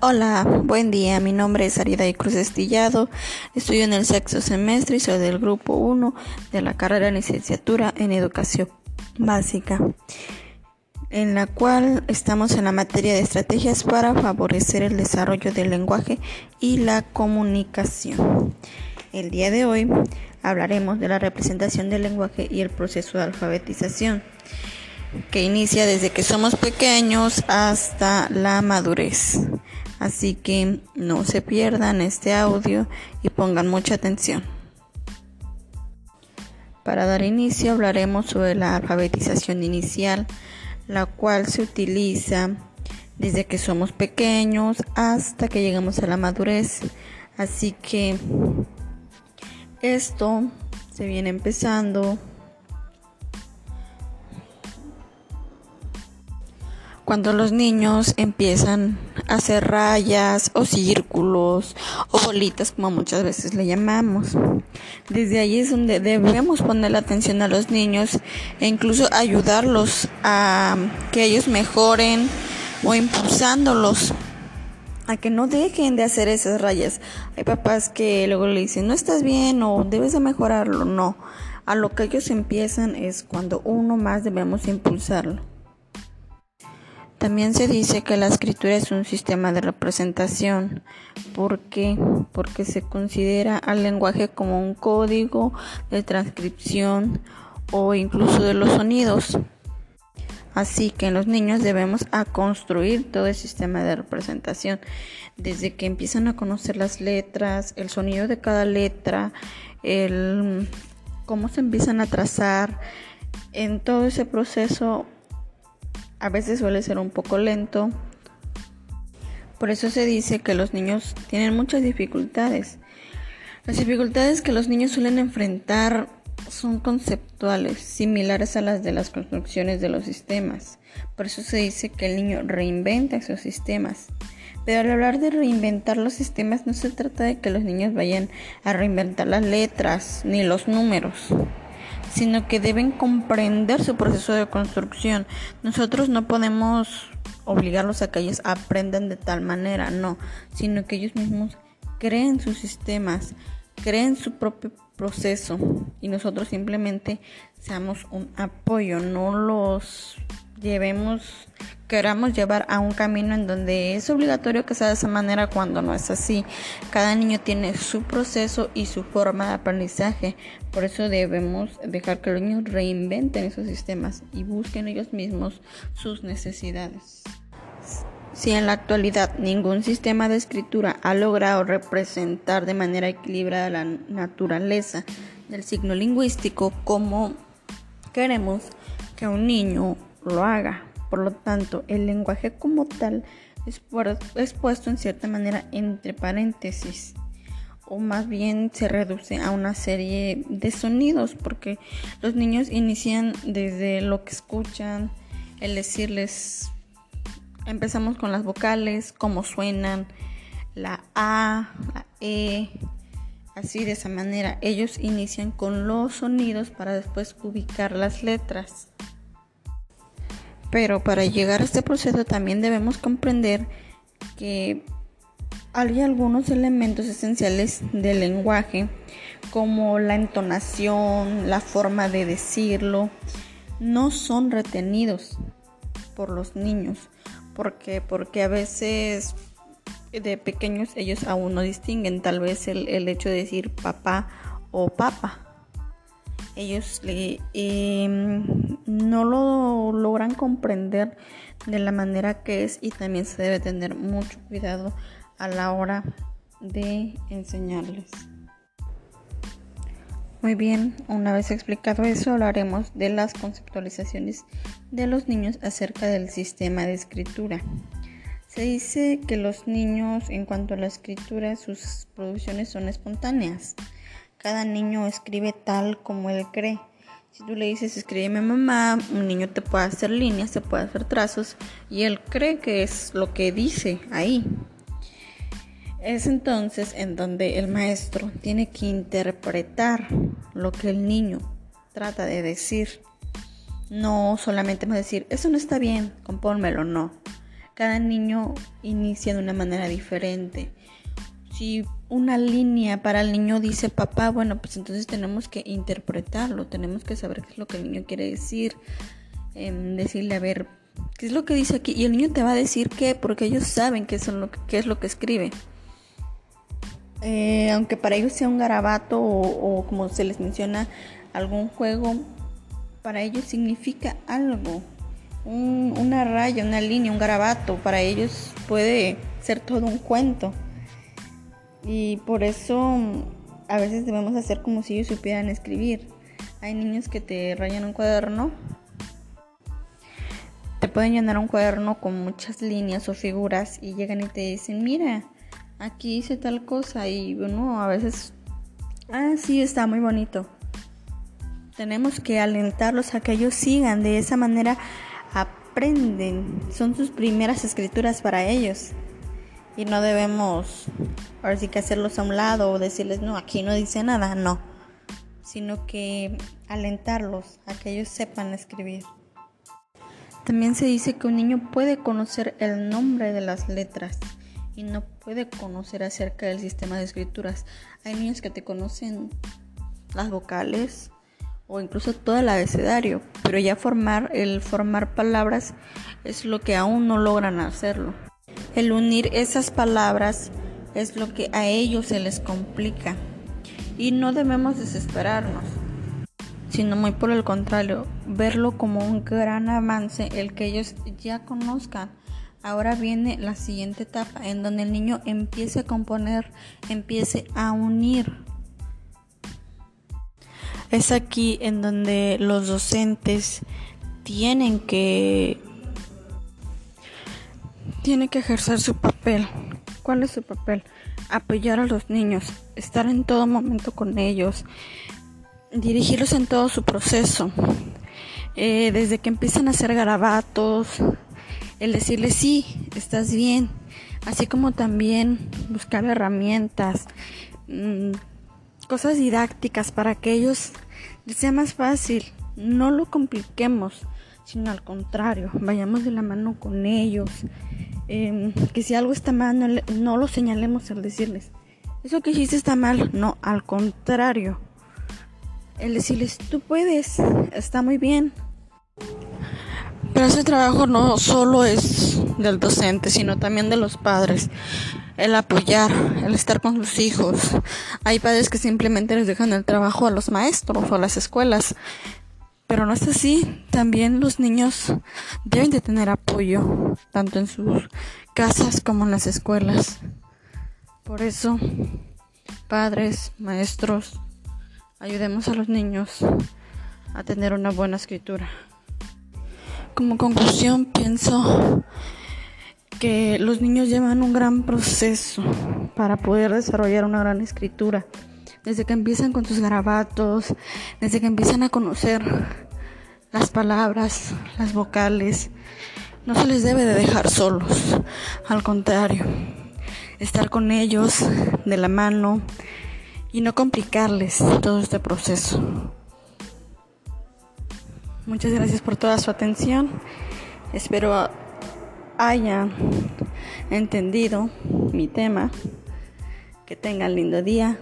Hola, buen día. Mi nombre es Arida y Cruz Estillado. Estudio en el sexto semestre y soy del grupo 1 de la carrera licenciatura en educación básica, en la cual estamos en la materia de estrategias para favorecer el desarrollo del lenguaje y la comunicación. El día de hoy hablaremos de la representación del lenguaje y el proceso de alfabetización que inicia desde que somos pequeños hasta la madurez. Así que no se pierdan este audio y pongan mucha atención. Para dar inicio hablaremos sobre la alfabetización inicial, la cual se utiliza desde que somos pequeños hasta que llegamos a la madurez. Así que esto se viene empezando cuando los niños empiezan a hacer rayas o círculos o bolitas como muchas veces le llamamos. Desde ahí es donde debemos poner la atención a los niños e incluso ayudarlos a que ellos mejoren o impulsándolos a que no dejen de hacer esas rayas. Hay papás que luego le dicen, no estás bien o debes de mejorarlo. No, a lo que ellos empiezan es cuando uno más debemos impulsarlo. También se dice que la escritura es un sistema de representación. ¿Por qué? Porque se considera al lenguaje como un código de transcripción o incluso de los sonidos. Así que en los niños debemos construir todo el sistema de representación, desde que empiezan a conocer las letras, el sonido de cada letra, el cómo se empiezan a trazar. En todo ese proceso a veces suele ser un poco lento. Por eso se dice que los niños tienen muchas dificultades. Las dificultades que los niños suelen enfrentar son conceptuales, similares a las de las construcciones de los sistemas. Por eso se dice que el niño reinventa esos sistemas. Pero al hablar de reinventar los sistemas no se trata de que los niños vayan a reinventar las letras ni los números sino que deben comprender su proceso de construcción. Nosotros no podemos obligarlos a que ellos aprendan de tal manera, no, sino que ellos mismos creen sus sistemas, creen su propio proceso y nosotros simplemente seamos un apoyo, no los llevemos, queramos llevar a un camino en donde es obligatorio que sea de esa manera cuando no es así. Cada niño tiene su proceso y su forma de aprendizaje. Por eso debemos dejar que los niños reinventen esos sistemas y busquen ellos mismos sus necesidades. Si en la actualidad ningún sistema de escritura ha logrado representar de manera equilibrada la naturaleza del signo lingüístico como queremos que un niño lo haga. Por lo tanto, el lenguaje como tal es, es puesto en cierta manera entre paréntesis o más bien se reduce a una serie de sonidos porque los niños inician desde lo que escuchan, el decirles, empezamos con las vocales, cómo suenan, la A, la E, así de esa manera. Ellos inician con los sonidos para después ubicar las letras. Pero para llegar a este proceso también debemos comprender que hay algunos elementos esenciales del lenguaje, como la entonación, la forma de decirlo, no son retenidos por los niños. ¿Por Porque a veces de pequeños ellos aún no distinguen tal vez el, el hecho de decir papá o papa ellos em, no lo logran comprender de la manera que es y también se debe tener mucho cuidado a la hora de enseñarles. Muy bien, una vez explicado eso, hablaremos de las conceptualizaciones de los niños acerca del sistema de escritura. Se dice que los niños, en cuanto a la escritura, sus producciones son espontáneas. Cada niño escribe tal como él cree. Si tú le dices escríbeme mamá, un niño te puede hacer líneas, te puede hacer trazos y él cree que es lo que dice ahí. Es entonces en donde el maestro tiene que interpretar lo que el niño trata de decir. No solamente decir, eso no está bien, compónmelo, no. cada niño inicia de una manera diferente. Si una línea para el niño dice papá, bueno, pues entonces tenemos que interpretarlo, tenemos que saber qué es lo que el niño quiere decir, em, decirle, a ver, ¿qué es lo que dice aquí? Y el niño te va a decir qué, porque ellos saben qué, son lo qué es lo que escribe. Eh, aunque para ellos sea un garabato o, como se les menciona algún juego, para ellos significa algo. una raya, una línea, un garabato, para ellos puede ser todo un cuento. Y por eso a veces debemos hacer como si ellos supieran escribir. Hay niños que te rayan un cuaderno, te pueden llenar un cuaderno con muchas líneas o figuras y llegan y te dicen, mira, aquí hice tal cosa y bueno, a veces, ah, sí, está muy bonito. Tenemos que alentarlos a que ellos sigan, de esa manera aprenden, son sus primeras escrituras para ellos. Y no debemos, ahora que hacerlos a un lado o decirles, no, aquí no dice nada, no. Sino que alentarlos a que ellos sepan escribir. También se dice que un niño puede conocer el nombre de las letras y no puede conocer acerca del sistema de escrituras. Hay niños que te conocen las vocales o incluso todo el abecedario, pero ya formar el formar palabras es lo que aún no logran hacerlo. El unir esas palabras es lo que a ellos se les complica y no debemos desesperarnos, sino muy por el contrario, verlo como un gran avance el que ellos ya conozcan Ahora viene la siguiente etapa en donde el niño empiece a componer, empiece a unir. Es aquí en donde los docentes tienen que tienen que ejercer su papel. ¿Cuál es su papel? Apoyar a los niños, estar en todo momento con ellos, dirigirlos en todo su proceso. Eh, desde que empiezan a hacer garabatos, el decirle sí, estás bien, así como también buscar herramientas, mm, cosas didácticas para que ellos les sea más fácil, no lo compliquemos, sino al contrario, vayamos de la mano con ellos, em, que si algo está mal no, no lo señalemos al decirles, eso que hiciste está mal, no, al contrario, el decirles, tú puedes, está muy bien, pero ese trabajo no solo es del docente, sino también de los padres. El apoyar, el estar con sus hijos. Hay padres que simplemente les dejan el trabajo a los maestros o a las escuelas. Pero no es así. También los niños deben de tener apoyo, tanto en sus casas como en las escuelas. Por eso, padres, maestros, ayudemos a los niños a tener una buena escritura. Como conclusión pienso que los niños llevan un gran proceso para poder desarrollar una gran escritura. Desde que empiezan con sus garabatos, desde que empiezan a conocer las palabras, las vocales, no se les debe de dejar solos. Al contrario, estar con ellos de la mano y no complicarles todo este proceso. Muchas gracias por toda su atención. Espero hayan entendido mi tema. Que tengan lindo día.